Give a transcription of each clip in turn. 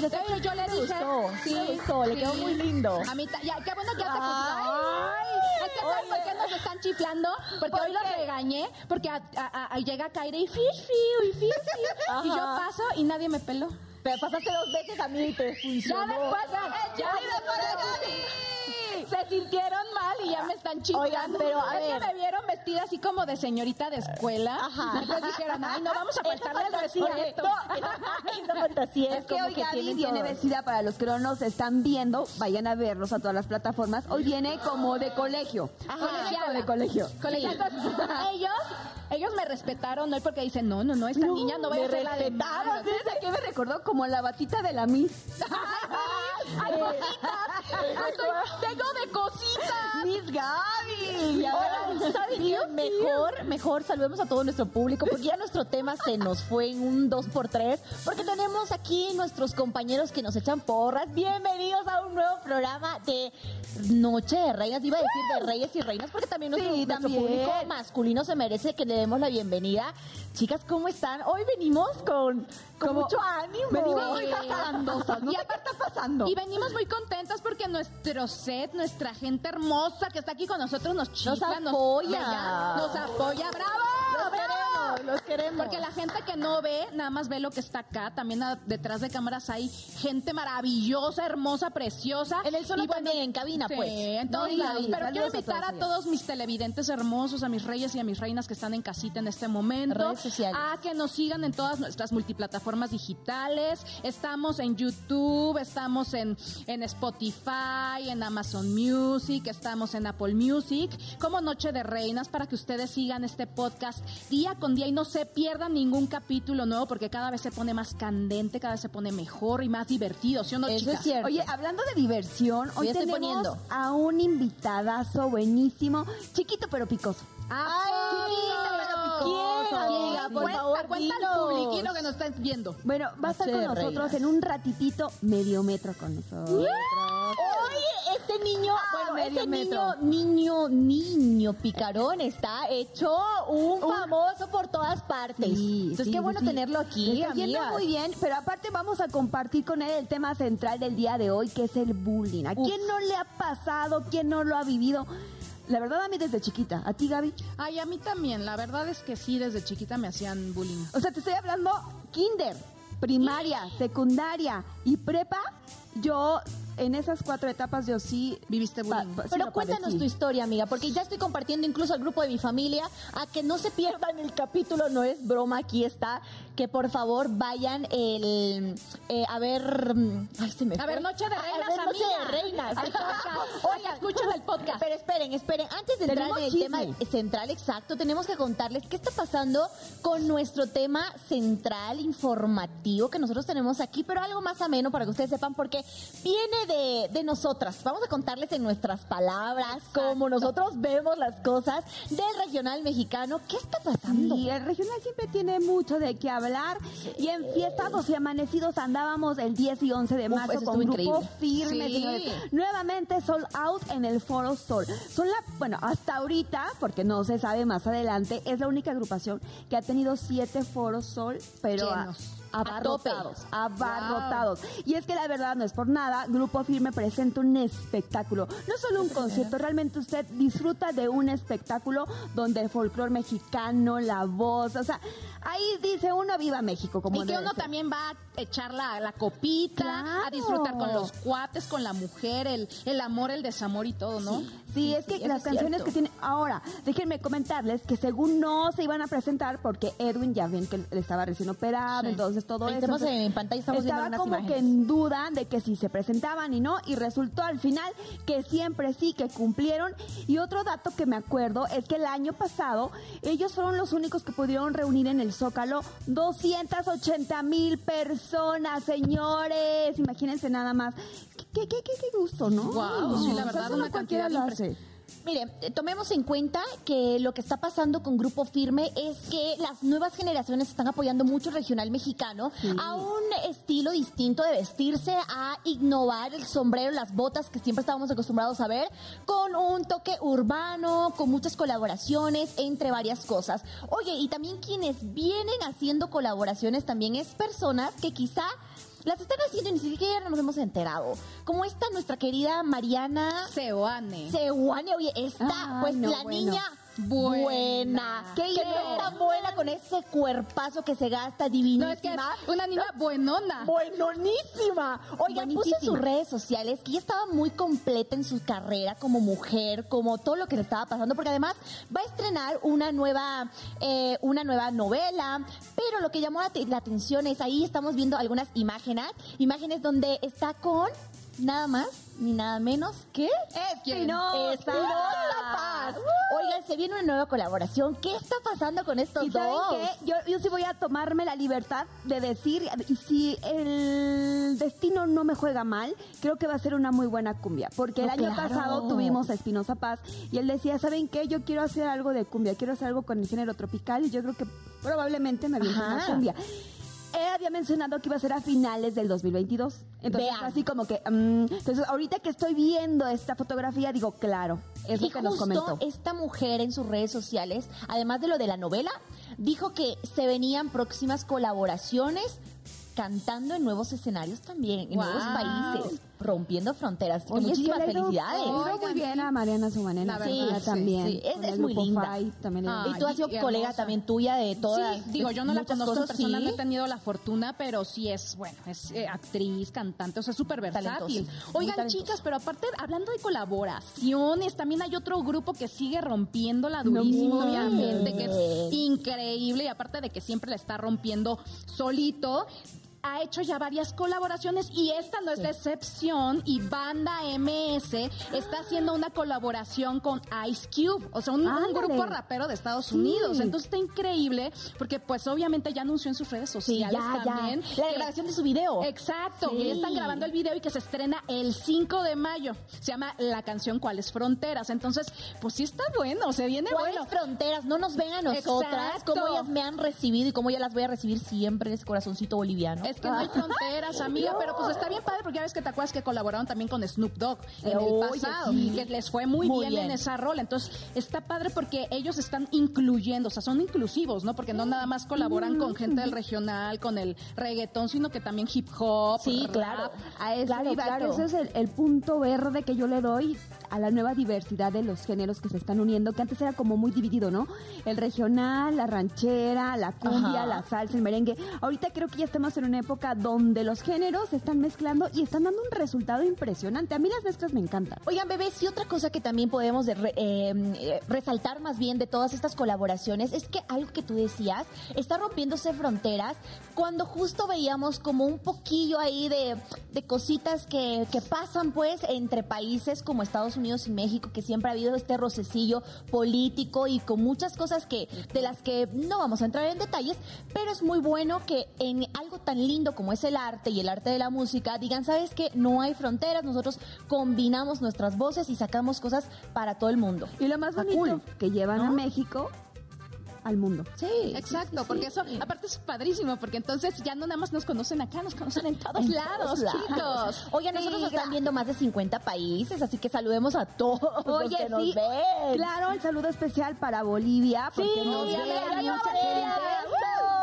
pero Pero yo le dije, gustó, sí, me gustó, le quedó muy lindo. A mí, ya, qué bueno que ya te Ay, Ay, es que ¿sabes oye. por qué nos están chiflando? Porque ¿Por hoy los qué? regañé, porque a- a- a- llega Kaire y fish fiu y fish fiu. Y yo paso y nadie me peló. Pero pasaste dos veces a mí y te Ya funcionó. después, ya, ya se sintieron mal y ya me están chingando. Oigan, pero, a es ver. que me vieron vestida así como de señorita de escuela. Ajá. Y pues dijeron, ay, no vamos a faltarle el respeto. no, fantasía Es que hoy Gaby viene vestida para los que no nos están viendo, vayan a verlos a todas las plataformas. Hoy viene como de colegio. Ajá. Colegiala. de colegio. Colegialas. ellos, ellos me respetaron hoy porque dicen, no, no, no, esta niña no va a ser la de malas". ¿Sabes a qué me recordó? Como la batita de la Miss. ¡Ay, cositas! Ay, soy- tengo de cositas! ¡Miss Gaby! ¿saben qué? Mejor, mejor saludemos a todo nuestro público porque ya nuestro tema se nos fue en un 2x3 porque tenemos aquí nuestros compañeros que nos echan porras. Bienvenidos a un nuevo programa de Noche de Reinas. Iba a decir de Reyes y Reinas porque también nuestro, Sí, nuestro también. público masculino se merece que le demos la bienvenida. Chicas, ¿cómo están? Hoy venimos con, con Como- mucho ánimo. Venimos muy. No Y sé qué está pasando. Y venimos muy contentas porque nuestro set, nuestra gente hermosa que está aquí con nosotros nos chifla, apoya. Nos, apoya, ¡bravo! Los ¡Bravo! Los queremos. Porque la gente que no ve, nada más ve lo que está acá. También a- detrás de cámaras hay gente maravillosa, hermosa, preciosa. En el solo Y bueno, también, en cabina, sí, pues. en todos No, lados. Pero quiero a invitar todos a todos mis televidentes hermosos, a mis reyes y a mis reinas que están en casita en este momento. Redes sociales. A que nos sigan en todas nuestras multiplataformas digitales. Estamos en YouTube, estamos en, en Spotify, en Amazon Music, estamos en Apple Music, como Noche de Reinas, para que ustedes sigan este podcast día con día y no se pierdan ningún capítulo nuevo, porque cada vez se pone más candente, cada vez se pone mejor y más divertido, ¿sí o no, Eso es cierto. Oye, hablando de diversión, hoy tenemos poniendo. a un invitadazo buenísimo, chiquito pero picoso. ¡Ay! Chiquita, pero picosa, ¿Quién, amiga? Por favor, cuenta al publiquino que nos están viendo. Bueno, va a estar con nosotros reinas. en un ratitito medio metro con nosotros. Ese niño, bueno, medio ese metro. niño, niño, niño picarón está hecho un famoso por todas partes. Entonces, sí, qué sí, bueno sí. tenerlo aquí, está muy bien, pero aparte vamos a compartir con él el tema central del día de hoy, que es el bullying. ¿A Uf. quién no le ha pasado? ¿Quién no lo ha vivido? La verdad a mí desde chiquita. ¿A ti, Gaby? Ay, a mí también. La verdad es que sí, desde chiquita me hacían bullying. O sea, te estoy hablando kinder, primaria, secundaria y prepa. Yo, en esas cuatro etapas, yo sí... Viviste bullying. pa- sí Pero cuéntanos padecí. tu historia, amiga, porque ya estoy compartiendo incluso al grupo de mi familia a que no se pierdan el capítulo, no es broma, aquí está, que por favor vayan el, eh, a ver, mm, ay, se me A fue. ver, Noche de A- a Reinas, ver, Noche amiga. de Reinas. Oye, escuchen el podcast. Pero esperen, esperen, antes de entrar Tenemos en el chisme. tema central exacto, tenemos que contarles qué está pasando con nuestro tema central informativo que nosotros tenemos aquí, pero algo más ameno para que ustedes sepan, porque viene de, de nosotras. Vamos a contarles en nuestras palabras cómo nosotros vemos las cosas del regional mexicano. ¿Qué está pasando? Y el regional siempre tiene mucho de qué hablar. Y en fiestados y amanecidos andábamos el 10 y 11 de Uf, marzo eso con grupo increíble. firme, Sí. señores. Nuevamente Sold Out en el Foro Sol. Son la, bueno, hasta ahorita, porque no se sabe más adelante, es la única agrupación que ha tenido siete Foros Sol, pero Llenos. Abarrotados, abarrotados. Y es que la verdad no es por nada, Grupo Firme presenta un espectáculo. No solo un concierto, realmente usted disfruta de un espectáculo donde el folclore mexicano, la voz, o sea, ahí dice uno viva México, como y que uno ser. también va a echar la, la copita, Claro. a disfrutar con los cuates, con la mujer, el, el amor, el desamor y todo, ¿no? Sí, es que las es canciones que tiene ahora, déjenme comentarles que según no se iban a presentar porque Edwin ya ven que estaba recién operado, Sí. entonces todo Ahí eso. estamos entonces, en pantalla, estamos viendo estaba como imágenes. que en duda de que si se presentaban y no, y resultó al final que siempre sí, que cumplieron. Y otro dato que me acuerdo es que el año pasado ellos fueron los únicos que pudieron reunir en el Zócalo 280 mil personas, señores. Imagínense nada más. Qué, qué, qué, qué gusto, ¿no? Guau, sí, la verdad, una cualquiera lo hace. Mire, tomemos en cuenta que lo que está pasando con Grupo Firme es que las nuevas generaciones están apoyando mucho el regional mexicano a un estilo distinto de vestirse, a innovar el sombrero, las botas que siempre estábamos acostumbrados a ver, con un toque urbano, con muchas colaboraciones, entre varias cosas. Oye, y también quienes vienen haciendo colaboraciones también es personas que quizá las están haciendo y ni siquiera nos hemos enterado. Como esta nuestra querida Mariana Seoane. Seoane, oye, esta, Ay, pues no, la bueno. niña Buena. Qué no está buena con ese cuerpazo que se gasta No, divinísima. es que es una niña buenona. Buenonísima. Oigan, puso en sus redes sociales que ella estaba muy completa en su carrera como mujer, como todo lo que le estaba pasando, porque además va a estrenar una nueva, eh, una nueva novela. Pero lo que llamó la atención es ahí estamos viendo algunas imágenes, imágenes donde está con nada más ni nada menos que Espinosa. Espinosa Paz. Oigan, se viene una nueva colaboración. ¿Qué está pasando con estos ¿Y saben dos? qué? Yo, yo sí voy a tomarme la libertad de decir, y si el destino no me juega mal, creo que va a ser una muy buena cumbia. Porque el No, año claro. pasado tuvimos a Espinosa Paz y él decía, ¿saben qué? Yo quiero hacer algo de cumbia, quiero hacer algo con el género tropical y yo creo que probablemente me aviente una cumbia. Él había mencionado que iba a ser a finales del 2022. Entonces, Vean. así como que... mm, entonces, ahorita que estoy viendo esta fotografía, digo, claro, es y lo que nos justo comentó. esta mujer en sus redes sociales, además de lo de la novela, dijo que se venían próximas colaboraciones cantando en nuevos escenarios también, en nuevos Wow. países, rompiendo fronteras. Así que muchísimas felicidades. muy bien a Mariana a su manera. La sí, verdad, sí, también. sí. Es- muy linda. También y tú has sido y colega hermosa. también tuya de todas. Sí, digo, yo no la conozco en cosas, persona, sí. no he tenido la fortuna, pero sí es, bueno, es eh, actriz, cantante, o sea, súper versátil. Oigan, chicas, pero aparte, hablando de colaboraciones, también hay otro grupo que sigue rompiéndola durísimo, No, obviamente, que es increíble, y aparte de que siempre la está rompiendo solito, ha hecho ya varias colaboraciones y esta no es la excepción y Banda MS está haciendo una colaboración con Ice Cube, o sea, un, grupo rapero de Estados Sí. Unidos. Entonces está increíble porque pues obviamente ya anunció en sus redes Sí, sociales ya, también. ya. La grabación de su video. Exacto, Sí. que ya están grabando el video y que se estrena el 5 de mayo. Se llama la canción ¿Cuáles fronteras? Entonces, pues sí está bueno, se viene ¿Cuáles bueno. fronteras? No nos ven a nosotras, Exacto. cómo ellas me han recibido y cómo yo las voy a recibir siempre en ese corazoncito boliviano. Es que no hay fronteras, amiga, pero pues está bien padre porque ya ves que te acuerdas que colaboraron también con Snoop Dogg en el pasado sí. y que les fue muy, Muy bien, bien. en esa rola. Entonces está padre porque ellos están incluyendo, o sea, son inclusivos, ¿no? Porque no nada más colaboran con gente del regional, con el reggaetón, sino que también hip hop. Sí, rap. claro. A eso Claro, claro. ese es el, el punto verde que yo le doy a la nueva diversidad de los géneros que se están uniendo, que antes era como muy dividido, ¿no? El regional, la ranchera, la cumbia, Ajá. la salsa, el merengue. Ahorita creo que ya estamos en una época donde los géneros se están mezclando y están dando un resultado impresionante. A mí las mezclas me encantan. Oigan, bebés, y otra cosa que también podemos re- eh, eh, resaltar más bien de todas estas colaboraciones es que algo que tú decías está rompiéndose fronteras cuando justo veíamos como un poquillo ahí de, de cositas que, que pasan pues entre países como Estados Unidos y México, que siempre ha habido este rocecillo político y con muchas cosas que de las que no vamos a entrar en detalles, pero es muy bueno que en algo tan lindo como es el arte y el arte de la música digan, ¿sabes qué? No hay fronteras, nosotros combinamos nuestras voces y sacamos cosas para todo el mundo. Y lo más Está bonito, cool, que llevan a ¿no? México al mundo. Sí, Exacto, porque eso, aparte es padrísimo, porque entonces ya no nada más nos conocen acá, nos conocen en todos En lados, todos chicos. lados. Oigan, nosotros Sí, nos están viendo más de 50 países, así que saludemos a todos los Oye, que nos sí, ven. claro, el saludo especial para Bolivia, porque Sí, nos ya ve me a ganó mucha gente.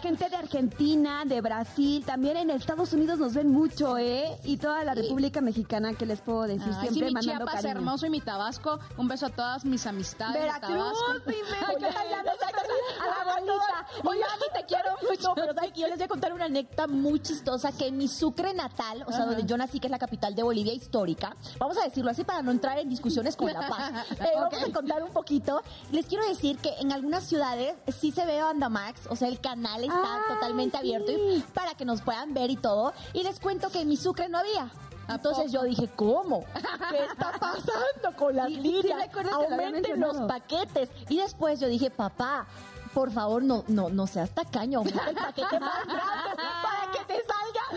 Gente de Argentina, de Brasil, también en Estados Unidos nos ven mucho, ¿eh? Y toda la República Mexicana, que les puedo decir? Ay, sí, Siempre mi mandando Chiapas cariño. hermoso y mi Tabasco. Un beso a todas mis amistades de Veracruz, Tabasco. primero, ya, ya, a la bolita. Oye, te quiero mucho. Pero ¿sabes qué? yo les voy a contar una anécdota muy chistosa que en mi Sucre natal, o sea, donde yo nací, que es la capital de Bolivia histórica, vamos a decirlo así para no entrar en discusiones con La Paz. Eh, Vamos a contar un poquito. Les quiero decir que en algunas ciudades sí se ve Bandamax, o sea, el canal está Ay, totalmente sí. abierto y para que nos puedan ver y todo. Y les cuento que en mi Sucre no había. Entonces yo dije, ¿cómo? ¿Qué está pasando con las Sí, líneas? Aumenten los paquetes. Y después yo dije, papá, por favor, no, no, no seas tacaño, aumenta el paquete más grande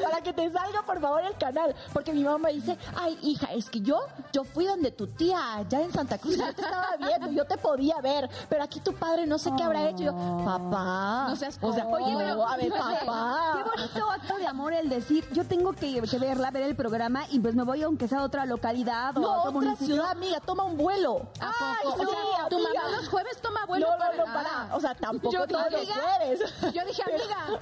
para que te salga, por favor, el canal. Porque mi mamá dice, ay, hija, es que yo, yo fui donde tu tía, allá en Santa Cruz, yo te estaba viendo, yo te podía ver, pero aquí tu padre no sé qué habrá hecho. Y yo, papá, No seas o sea, codo. oye, pero, a ver, papá. Qué bonito acto de amor el decir, yo tengo que, que verla, ver el programa y pues me voy aunque sea a otra localidad o No, a otra municipio. ciudad, amiga, toma un vuelo. ¿A poco? sí, o sea, tu amiga. mamá los jueves toma vuelo no, no, para... no, para. O sea, tampoco Yo todos dije, los amiga, jueves. Yo dije, amiga,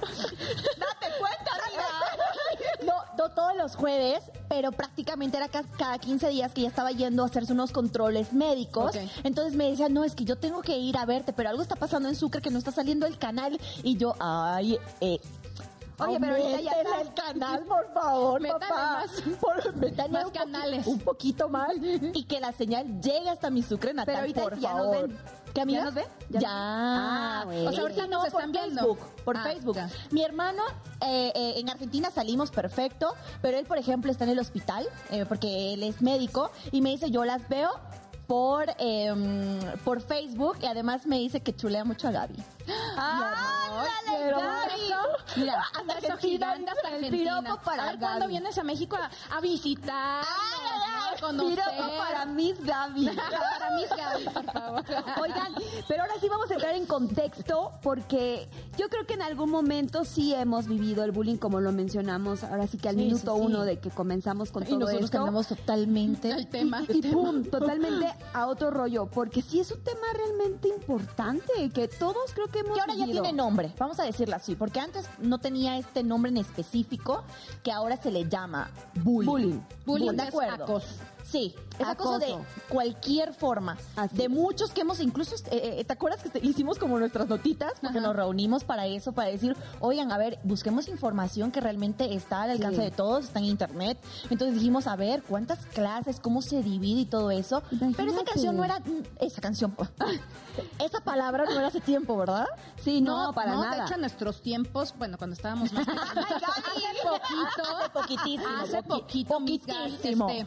Date cuenta, amiga. faltó todos los jueves, pero prácticamente era ca- cada 15 días que ella estaba yendo a hacerse unos controles médicos. Entonces me decía, no, es que yo tengo que ir a verte, pero algo está pasando en Sucre que no está saliendo el canal. Y yo, ay, eh. Oye, pero ahorita ya está. el canal, por favor, Métale papá. más- Por- más un canales. Un poquito más. y que la señal llegue hasta mi Sucre natal, Pero ahorita por ya nos favor. ven. ¿Qué amiga? ¿Ya nos ven? Ya. Ah. O sea, ahorita Sí, nos no, están por viendo. Facebook, por Ah, Facebook. ya. Mi hermano, eh, eh, en Argentina salimos perfecto, pero él, por ejemplo, está en el hospital eh, porque él es médico y me dice, yo las veo por, em, por Facebook y además me dice que chulea mucho a Gaby. ¡Ándale, Pero Gaby! Mira, Hasta hasta el piropo para a ver cuándo Gaby. vienes a México a, a visitar, a conocer. Piropo para Miss Gaby. para mis Gaby, por favor. Oigan, pero ahora sí vamos a entrar en contexto porque yo creo que en algún momento sí hemos vivido el bullying como lo mencionamos, ahora sí que al Sí, minuto sí, sí. uno de que comenzamos con Y todo nosotros esto. cambiamos totalmente. El tema. Y, y pum, totalmente a otro rollo, porque sí es un tema realmente importante que todos creo que hemos Que ahora ya tiene nombre, vamos a decirlo así, porque antes no tenía este nombre en específico, que ahora se le llama bullying. Bullying. Bullying ¿de es acuerdo? acoso. Sí, es acoso de cualquier forma. Así de muchos que hemos incluso, eh, eh, ¿te acuerdas que te- hicimos como nuestras notitas? Porque Ajá. nos reunimos para eso, para decir, oigan, a ver, busquemos información que realmente está al alcance Sí. de todos, está en internet. Entonces dijimos, a ver, cuántas clases, cómo se divide y todo eso. Pero esa canción no era, esa canción, esa palabra no era hace tiempo, ¿verdad? Sí, no, para no, nada. De hecho, en nuestros tiempos, bueno, cuando estábamos más hace poquito, Hace poquitísimo, hace poquitísimo. este,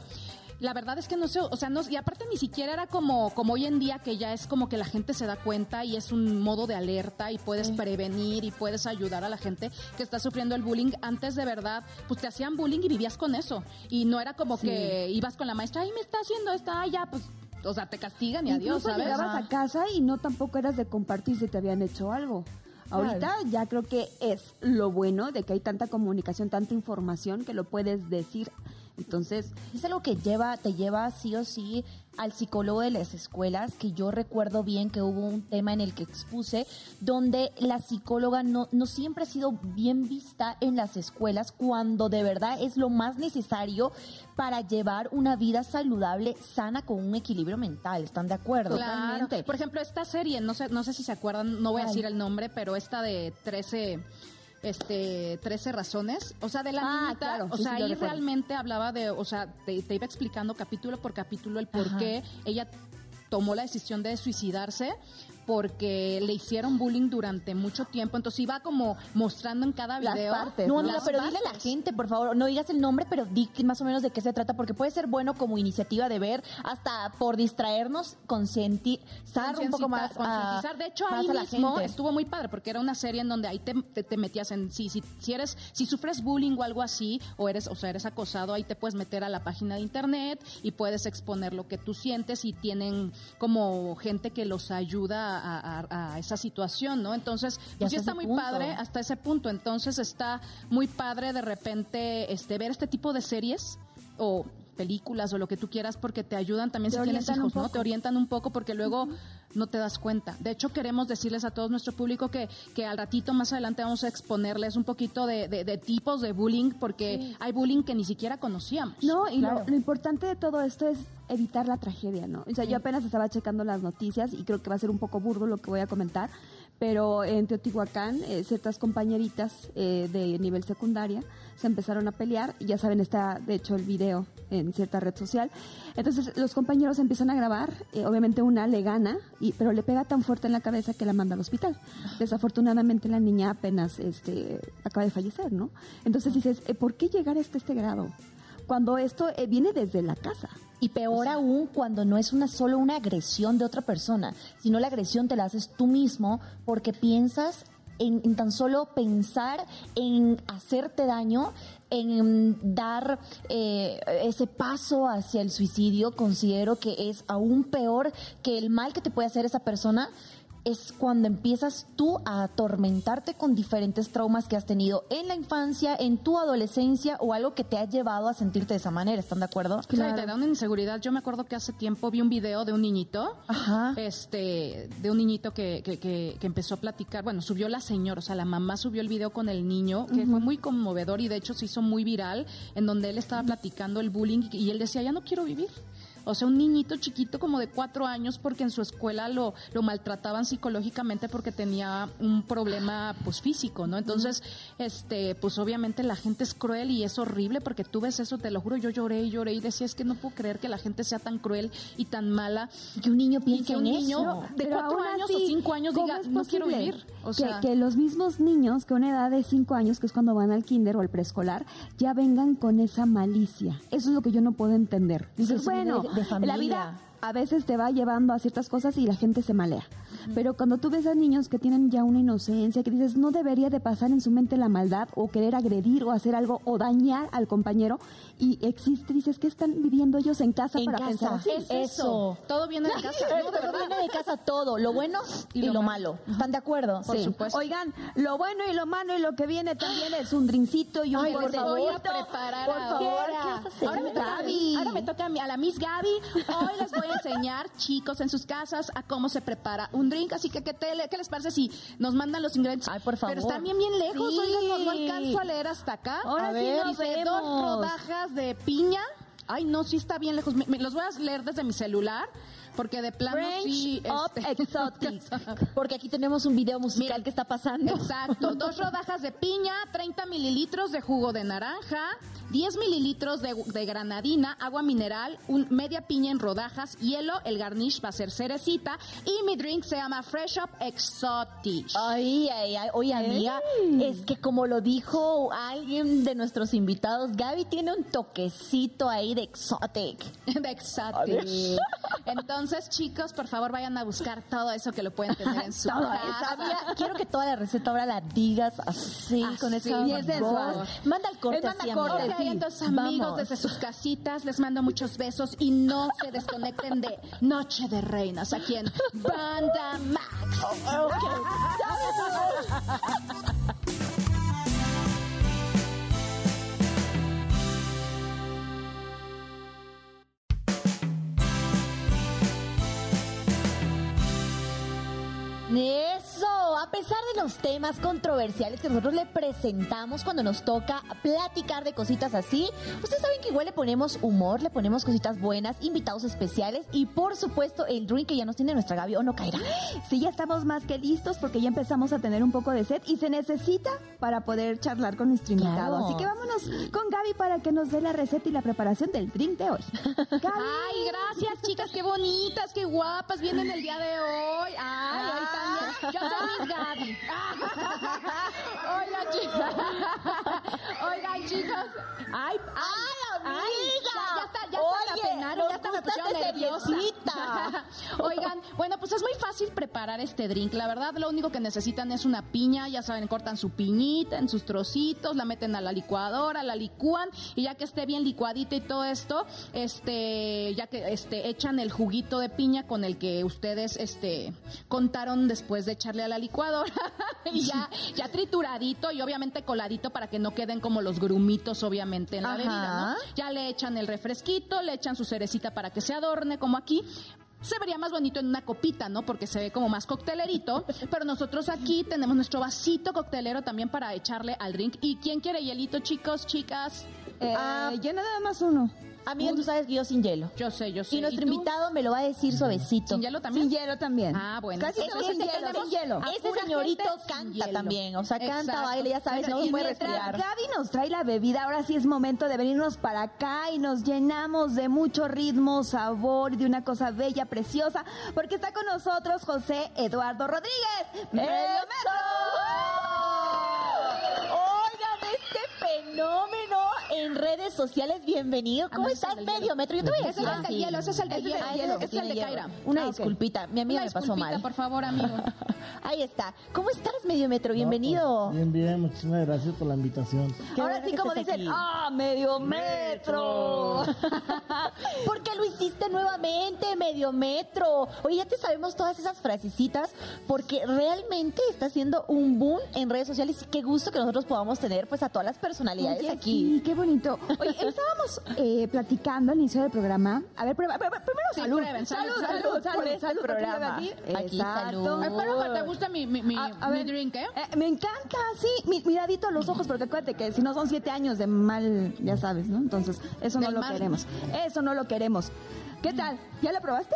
la verdad es que no sé, o sea, no, y aparte ni siquiera era como, como hoy en día que ya es como que la gente se da cuenta y es un modo de alerta y puedes prevenir y puedes ayudar a la gente que está sufriendo el bullying. Antes de verdad, pues te hacían bullying y vivías con eso. Y no era como Sí. que ibas con la maestra, ay, me está haciendo esto, ay, ya, pues, o sea, te castigan y adiós, ¿sabes? llegabas a casa y no tampoco eras de compartir si te habían hecho algo. Ahorita ya creo que es lo bueno de que hay tanta comunicación, tanta información que lo puedes decir. Entonces, Es algo que lleva, te lleva sí o sí al psicólogo de las escuelas, que yo recuerdo bien que hubo un tema en el que expuse, donde la psicóloga no, no siempre ha sido bien vista en las escuelas, cuando de verdad es lo más necesario para llevar una vida saludable, sana, con un equilibrio mental. ¿Están de acuerdo? Claro. Por ejemplo, esta serie, no sé, no sé si se acuerdan, no voy a decir el nombre, pero esta de 13 este 13 razones, o sea, de la Ah, niñita, claro, o sí, sea, sí ahí realmente hablaba de, o sea, te, te iba explicando capítulo por capítulo el por Ajá. qué ella tomó la decisión de suicidarse porque le hicieron bullying durante mucho tiempo, entonces iba como mostrando en cada Las video partes, No, las pero dile a la gente, por favor, no digas el nombre, pero di más o menos de qué se trata, porque puede ser bueno como iniciativa de ver, hasta por distraernos, concientizar un poco más. concientizar. De hecho, ahí mismo estuvo muy padre porque era una serie en donde ahí te, te- te metías en si, si, si eres si sufres bullying o algo así o eres o sea eres acosado ahí te puedes meter a la página de internet y puedes exponer lo que tú sientes y tienen como gente que los ayuda a, a- a esa situación, ¿no? Entonces, pues sí hasta está muy punto. padre hasta ese punto. Entonces está muy padre de repente este ver este tipo de series o películas o lo que tú quieras porque te ayudan también Te si tienes hijos, ¿no? Te orientan un poco porque luego no te das cuenta. De hecho, queremos decirles a todo nuestro público que, que al ratito más adelante vamos a exponerles un poquito de, de- de tipos de bullying porque hay bullying que ni siquiera conocíamos. No, y lo- Claro. lo, importante de todo esto es evitar la tragedia, ¿no? O sea, yo apenas estaba checando las noticias y creo que va a ser un poco burdo lo que voy a comentar, pero en Teotihuacán eh, ciertas compañeritas eh, de nivel secundaria se empezaron a pelear, ya saben, está de hecho el video en cierta red social. Entonces los compañeros empiezan a grabar, eh, obviamente una le gana, y, pero le pega tan fuerte en la cabeza que la manda al hospital. Desafortunadamente la niña apenas este, acaba de fallecer, ¿no? Entonces dices, eh, ¿por qué llegar hasta este grado? Cuando esto eh, viene desde la casa. Y peor aún cuando no es una solo una agresión de otra persona, sino la agresión te la haces tú mismo porque piensas en, en tan solo pensar en hacerte daño, en dar eh, ese paso hacia el suicidio, considero que es aún peor que el mal que te puede hacer esa persona es cuando empiezas tú a atormentarte con diferentes traumas que has tenido en la infancia, en tu adolescencia o algo que te ha llevado a sentirte de esa manera. ¿Están de acuerdo? Claro. te da una inseguridad. Yo me acuerdo que hace tiempo vi un video de un niñito, Ajá. este, de un niñito que, que, que, que empezó a platicar. Bueno, subió la señora, o sea, la mamá subió el video con el niño, que fue muy conmovedor y de hecho se hizo muy viral, en donde él estaba platicando el bullying y él decía, ya no quiero vivir. O sea, un niñito chiquito como de cuatro años porque en su escuela lo, lo maltrataban psicológicamente porque tenía un problema pues físico, ¿no? Entonces, este, pues obviamente la gente es cruel y es horrible porque tú ves eso, te lo juro, yo lloré y lloré y decía, es que no puedo creer que la gente sea tan cruel y tan mala. Y que un niño Y piense que un en niño eso. de Pero cuatro años así, o cinco años ¿cómo diga, no quiero vivir. O que- sea, que, los mismos niños que a una edad de cinco años, que es cuando van al kinder o al preescolar, ya vengan con esa malicia. Eso es lo que yo no puedo entender. Dices, bueno, de- familia. la vida a veces te va llevando a ciertas cosas y la gente se malea. Pero cuando tú ves a niños que tienen ya una inocencia, que dices, no debería de pasar en su mente la maldad o querer agredir o hacer algo o dañar al compañero y existe, dices, ¿qué están viviendo ellos en casa En para casa. pensar así? Es eso. todo viene de casa. Todo No, de verdad. viene de casa todo, lo bueno y, Y lo, lo malo. ¿Están de acuerdo? Por supuesto. Oigan, lo bueno y lo malo y lo que viene también es un drincito y un Ay, por Les voy a preparar Por favor. ¿qué vas a hacer? Ahora me toca, Gaby. ahora me toca a, mí, a la Miss Gaby. Hoy les voy a enseñar, chicos, en sus casas a cómo se prepara un drink. Así que, ¿qué, te- qué les parece si nos mandan los ingredientes? Ay, por favor. Pero están bien, bien lejos. Sí. Oigan, no, no alcanzo a leer hasta acá. Ahora a sí ver, nos dice vemos. dos rodajas de piña. Ay, no, sí está bien lejos. Me- me- los voy a leer desde mi celular. Porque de plano French sí. up este, exotic. Porque aquí tenemos un video musical que está pasando. Exacto, dos rodajas de piña, 30 mililitros de jugo de naranja, 10 mililitros de, de granadina, agua mineral, un, media piña en rodajas, hielo, el garnish va a ser cerecita y mi drink se llama Fresh Up Exotic. Ay, ay, ay. Oye, amiga, es que como lo dijo alguien de nuestros invitados, Gaby tiene un toquecito ahí de exotic. De Exotic. Entonces, chicos, por favor, vayan a buscar todo eso que lo pueden tener en su Todo casa. eso, amiga, quiero que toda la receta ahora la digas así, Así, con esa voz. Manda el corte manda así, corte, amiga. Ok, entonces amigos Vamos. desde sus casitas les mando muchos besos y no se desconecten de Noche de Reinas aquí en Banda Max. Eso, pesar de los temas controversiales que nosotros le presentamos cuando nos toca platicar de cositas así, ustedes saben que igual le ponemos humor, le ponemos cositas buenas, invitados especiales y por supuesto el drink que ya nos tiene nuestra Gaby o no caerá. Sí, ya estamos más que listos porque ya empezamos a tener un poco de sed y se necesita para poder charlar con nuestro invitado. Claro. Así que vámonos con Gaby para que nos dé la receta y la preparación del drink de hoy. Gaby. Ay, gracias chicas, qué bonitas, qué guapas vienen el día de hoy. Ay, ahí también. Yo soy Miss Oigan, chicas. Oigan, chicos. Ay, ¡Ay, amiga! ya, ya está, ya Oye, está, penaron, ya está, me pusieron nerviosa. Oigan, bueno, pues es muy fácil preparar este drink. La verdad, lo único que necesitan es una piña, ya saben, cortan su piñita en sus trocitos, la meten a la licuadora, la licúan y ya que esté bien licuadita y todo esto, este, ya que este echan el juguito de piña con el que ustedes este contaron después de echarle a la licuadora y ya ya trituradito y obviamente coladito para que no queden como los grumitos obviamente en la Ajá. bebida, ¿no? Ya le echan el refresquito, le echan su cerecita para que se adorne, como aquí. Se vería más bonito en una copita, ¿no? Porque se ve como más coctelerito. Pero nosotros aquí tenemos nuestro vasito coctelero también para echarle al drink. ¿Y quién quiere hielito, chicos, chicas? Eh, Ah. nada más uno. Amiga, tú sabes que yo sin hielo. Yo sé, yo sé. Y nuestro tú? invitado me lo va a decir suavecito. ¿Sin hielo también? Sin hielo también. Ah, bueno. Casi todos sin hielo, sin hielo. Este señorito canta también. O sea, canta, Exacto. baila, ya sabes, Bueno, no y puede respirar. Gaby nos trae la bebida, ahora sí es momento de venirnos para acá y nos llenamos de mucho ritmo, sabor y de una cosa bella, preciosa, porque está con nosotros José Eduardo Rodríguez. ¡Medio ¡Eso! Oigan, este fenómeno en redes sociales. Bienvenido. ¿Cómo ese es estás, medio metro? Yo te voy a Ese decir es el así. hielo, ese es el Ese hielo, ah, ese ese es el de hielo. Kaira. Una Ah, disculpita, mi amiga Una me pasó mal. por favor, amigo. Ahí está. ¿Cómo estás, medio metro? Bienvenido. Bien, bien, muchísimas gracias por la invitación. Qué Ahora sí, como dicen. ¡ah, medio metro! ¿Por qué lo hiciste nuevamente, medio metro? Oye, ya te sabemos todas esas frasecitas porque realmente está haciendo un boom en redes sociales y qué gusto que nosotros podamos tener pues a todas las personalidades Oye, aquí. Sí, qué bonito. Oye, estábamos eh, platicando al inicio del programa. A ver, prueba, prueba, primero Sí, salud. prueben, salud, salud, salud salud, salud, por este salud, programa. aquí- Exacto. salud. Espero que te guste mi, mi, mi, A- a mi ver, drink, ¿eh? eh, me encanta, sí, mi- miradito a los ojos, porque acuérdate que si no son siete años de mal, ya sabes, ¿no? Entonces, eso no lo mal. queremos. Eso no lo queremos. ¿Qué tal? ¿Ya lo probaste?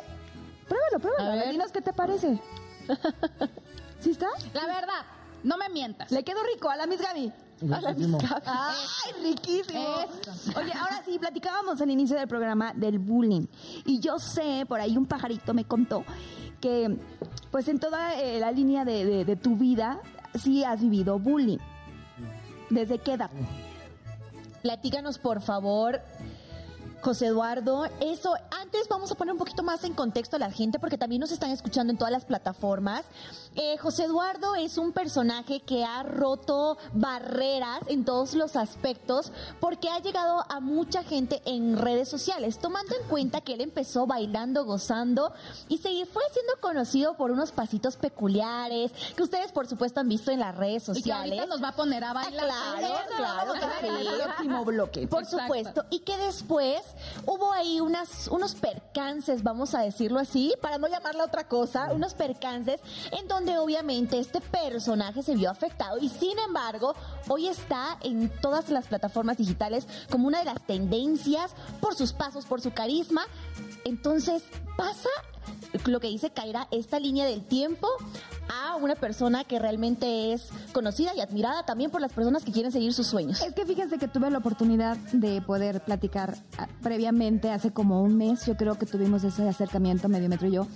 Pruébalo, pruébalo. A ver. dinos qué te parece. ¿Sí está? La verdad, no me mientas. Le quedó rico a la Miss Gaby. Riquísimo. ¡Ay, riquísimo! Eso. Oye, ahora sí, platicábamos al inicio del programa del bullying. Y yo sé, por ahí un pajarito me contó que, pues en toda eh, la línea de, de- de tu vida, sí has vivido bullying. ¿Desde qué edad? Platícanos, por favor, José Eduardo. Eso, antes vamos a poner un poquito más en contexto a la gente porque también nos están escuchando en todas las plataformas. Eh, José Eduardo es un personaje que ha roto barreras en todos los aspectos porque ha llegado a mucha gente en redes sociales, tomando en cuenta que él empezó bailando, gozando y se fue siendo conocido por unos pasitos peculiares que ustedes, por supuesto, han visto en las redes Y que sociales. nos va a poner a Ah, bailar. claro, Eso claro a que sí. el próximo bloque. Por Exacto. supuesto. Y que después hubo ahí unas, unos percances, vamos a decirlo así, para no llamarla otra cosa, unos percances en donde obviamente este personaje se vio afectado y sin embargo hoy está en todas las plataformas digitales como una de las tendencias por sus pasos, por su carisma. Entonces pasa lo que dice Kaira, esta línea del tiempo a una persona que realmente es conocida y admirada también por las personas que quieren seguir sus sueños. Es que fíjense que tuve la oportunidad de poder platicar ah, previamente, hace como un mes, yo creo que tuvimos ese acercamiento, Medio Metro y yo,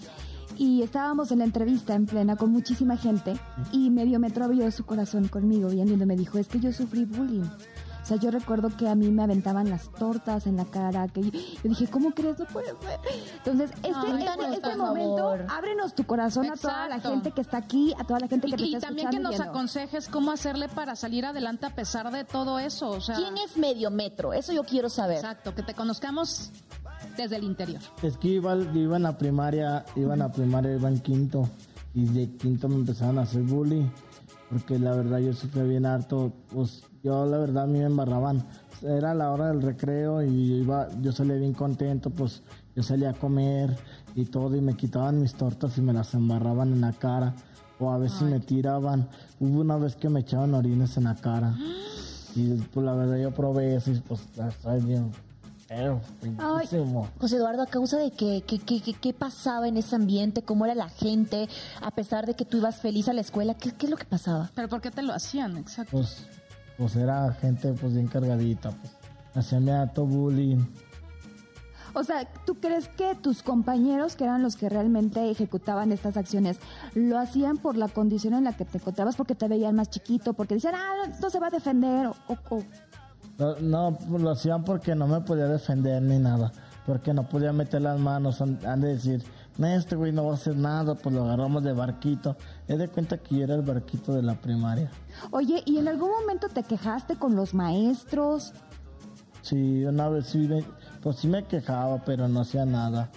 y estábamos en la entrevista en plena con muchísima gente, y Medio Metro abrió su corazón conmigo, bien lindo, me dijo, es que yo sufrí bullying. O sea, yo recuerdo que a mí me aventaban las tortas en la cara, que yo, yo dije, ¿cómo crees? No puede ser. Entonces, este, Ay, este- este momento, ábrenos tu corazón a toda la gente que está aquí, a toda la gente que Y, te y está también que escuchando y nos viendo. aconsejes cómo hacerle para salir adelante a pesar de todo eso. O sea, ¿Quién es medio metro? Eso yo quiero saber. Exacto, que te conozcamos desde el interior. Es que iba, iba en la primaria, iba en la primaria, iba en quinto. Y de quinto me empezaron a hacer bullying. Porque la verdad yo sufrí bien harto. Pues yo la verdad a mí me embarraban. Era la hora del recreo y yo iba, yo salía bien contento, pues yo salía a comer y todo y me quitaban mis tortas y me las embarraban en la cara. O a veces me tiraban. Hubo una vez que me echaban orines en la cara. Y pues la verdad yo probé eso y pues está bien feo, feísimo. José Eduardo, ¿a causa de qué, qué, qué, qué- qué pasaba en ese ambiente? ¿Cómo era la gente? A pesar de que tú ibas feliz a la escuela, ¿qué, qué es lo que pasaba? Pero ¿por qué te lo hacían? Exacto. pues, pues era gente pues bien cargadita, pues. Hacían bullying. O sea, ¿tú crees que tus compañeros, que eran los que realmente ejecutaban estas acciones, lo hacían por la condición en la que te encontrabas, porque te veían más chiquito, porque decían, ah, no se va a defender, o, o- o- No, no, pues, lo hacían porque no me podía defender ni nada. Porque no podía meter las manos. Han, han de decir, este güey no va a hacer nada, pues lo agarramos de barquito. He de cuenta que yo era el barquito de la primaria. Oye, ¿y en algún momento te quejaste con los maestros? Sí, una vez sí, me- pues sí me quejaba, pero no hacía nada.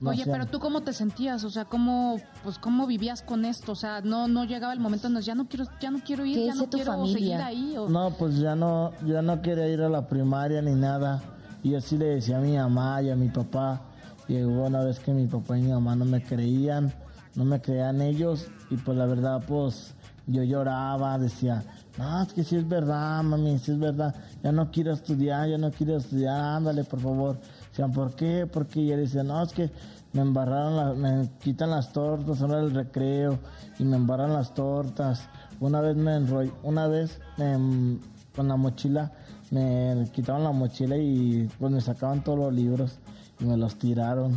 No Oye, hacía- pero tú cómo te sentías, o sea, cómo, pues cómo vivías con esto, o sea, no, no llegaba el momento en el ya no quiero, ya no quiero ir, ¿Qué ya no tu quiero familia? seguir ahí, o No, pues ya no, ya no quería ir a la primaria ni nada. Y así le decía a mi mamá y a mi papá. Y hubo una vez que mi papá y mi mamá no me creían, no me creían ellos. Y pues la verdad, pues yo lloraba, decía, no, es que sí es verdad, mami, sí es verdad. Ya no quiero estudiar, ya no quiero estudiar, ándale, por favor. Decían, ¿por qué? Porque yo decía, no, es que me embarraron, la- me quitan las tortas, ahora el recreo, y me embarran las tortas. Una vez me enrollé, una vez me- con la mochila, me quitaron la mochila y pues me sacaban todos los libros y me los tiraron.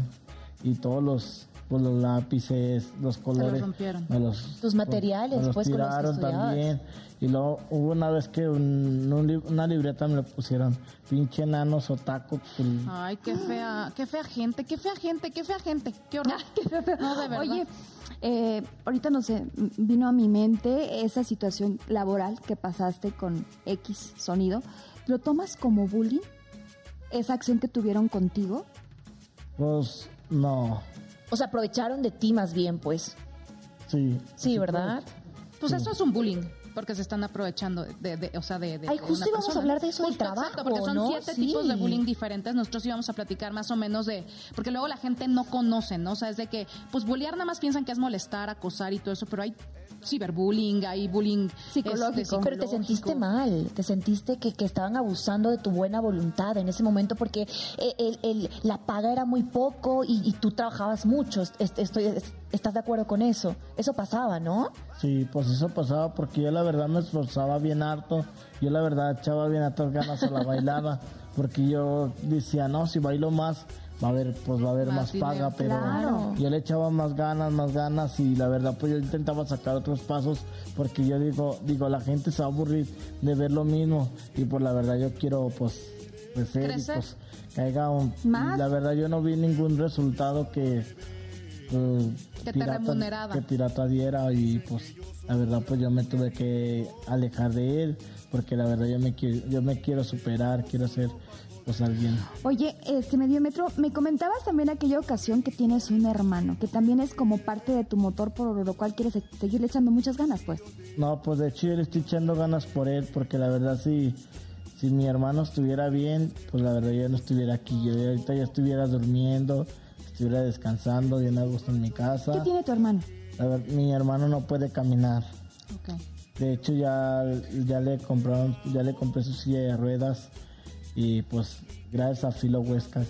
Y todos los, pues los lápices, los colores. rompieron. me los- Tus materiales, me los pues, con los que tiraron también. Y luego hubo una vez que un- un una libreta me le pusieron pinche nanos otaku. pues, Ay, qué fea, qué fea gente, qué fea gente, qué fea gente, qué horror. No, de verdad. Oye, eh, ahorita no sé, vino a mi mente esa situación laboral que pasaste con X sonido. ¿Lo tomas como bullying? ¿Esa acción que tuvieron contigo? Pues no, O sea, aprovecharon de ti más bien, pues. sí. Sí, ¿verdad? Pues eso es un bullying. Porque se están aprovechando de, de- o sea, de, de Ay, de justo una íbamos a hablar de eso del Justo, trabajo, exacto, porque son ¿no? siete Sí. tipos de bullying diferentes. Nosotros íbamos a platicar más o menos de, porque luego la gente no conoce, ¿no? O sea, es de que, pues bullear nada más piensan que es molestar, acosar y todo eso, pero hay ciberbullying, hay bullying Psicológico. este, Pero te sentiste mal, te sentiste que, que estaban abusando de tu buena voluntad en ese momento porque el- el- la paga era muy poco y, y tú trabajabas mucho. Est- Estoy, est- ¿Estás de acuerdo con eso? Eso pasaba, ¿no? Sí, pues eso pasaba porque yo la verdad me esforzaba bien harto. Yo la verdad echaba bien hartas ganas a la bailada. Porque yo decía, no, si bailo más, va a haber, pues va a haber Más paga. Pero Claro. yo le echaba más ganas, más ganas. Y la verdad, pues yo intentaba sacar otros pasos. Porque yo digo, digo, la gente se va a aburrir de ver lo mismo. Y pues la verdad, yo quiero, pues, crecer. Crecer. Y pues caiga un. Más. La verdad, yo no vi ningún resultado que. pues, Que te remuneraba. que pirata diera y pues la verdad pues yo me tuve que alejar de él porque la verdad yo me quiero yo me quiero superar quiero ser pues alguien Oye, este Mediometro, me comentabas también aquella ocasión que tienes un hermano, que también es como parte de tu motor por lo cual quieres se- seguirle echando muchas ganas, pues. no pues de hecho yo le estoy echando ganas por él porque la verdad si si mi hermano estuviera bien pues la verdad yo no estuviera aquí yo ahorita ya estuviera durmiendo estuviera descansando bien a gusto en mi casa ¿Qué tiene tu hermano? La ver- mi hermano no puede caminar Ok. De hecho ya, ya le compraron, ya le compré su silla de ruedas y pues gracias a Filo Huescas.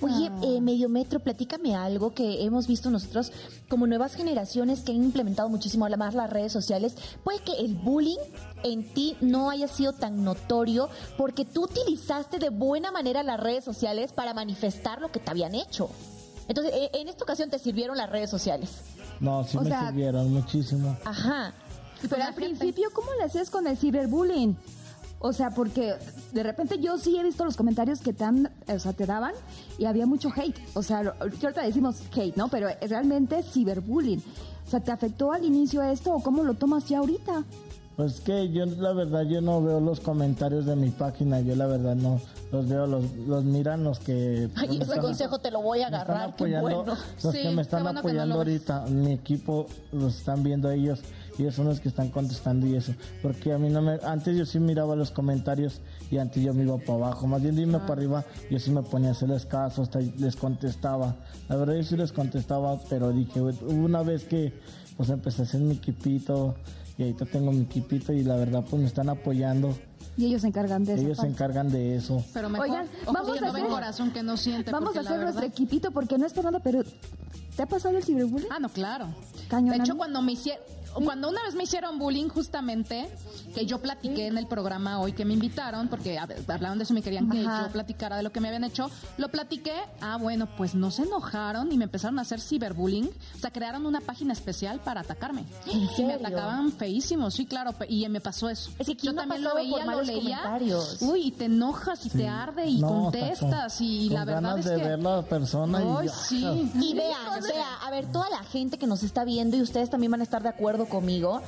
Oye, eh, Mediometro, platícame algo que hemos visto nosotros como nuevas generaciones que han implementado muchísimo más las redes sociales. Puede que el bullying en ti no haya sido tan notorio porque tú utilizaste de buena manera las redes sociales para manifestar lo que te habían hecho. Entonces, eh, en esta ocasión te sirvieron las redes sociales. No, sí O me sea- sirvieron muchísimo. Ajá. Pero al principio, ¿cómo le hacías con el ciberbullying? O sea, porque de repente yo sí he visto los comentarios que te, han, o sea, te daban y había mucho hate. O sea, que ahorita decimos hate, ¿no? Pero realmente ciberbullying. O sea, ¿te afectó al inicio esto o cómo lo tomas ya ahorita? Pues que yo la verdad yo no veo los comentarios de mi página, yo la verdad no los veo, los, los miran los que... Ay, ese están- consejo te lo voy a agarrar, qué apoyando, bueno. los Sí, que me qué están no apoyando ves. ahorita, mi equipo los están viendo ellos ellos son los que están contestando y eso, porque a mí no me, antes yo sí miraba los comentarios y antes yo me iba para abajo, más bien de irme para arriba, yo sí me ponía a hacerles caso, hasta les contestaba, la verdad yo sí les contestaba, pero dije, una vez que pues empecé a hacer mi equipito y ahorita tengo mi equipito y la verdad pues me están apoyando, Y ellos se encargan de eso. ellos se encargan de eso. Pero mejor, Oigan, vamos a hacer- corazón que no siente. Vamos a hacer nuestro equipito porque no es por nada, pero ¿te ha pasado el ciberbullying? Ah, no, claro. Cañón, de hecho, cuando me hicieron, cuando una vez me hicieron bullying, justamente, que yo platiqué en el programa hoy que me invitaron, porque hab- hablaban de eso y me querían que Ajá. yo platicara de lo que me habían hecho, lo platiqué. Ah, bueno, pues no se enojaron y me empezaron a hacer ciberbullying. O sea, crearon una página especial para atacarme. ¿En Y me atacaban feísimo, sí, claro. Y me pasó eso. Es que ¿quién yo no también lo veía, lo leía. comentarios? Uy, y te enojas y te arde y No, contestas. con- y con la verdad ganas es de que. ver la persona y Ay, ya. sí. Y vean, vea, a ver, toda la gente que nos está viendo y ustedes también van a estar de acuerdo conmigo.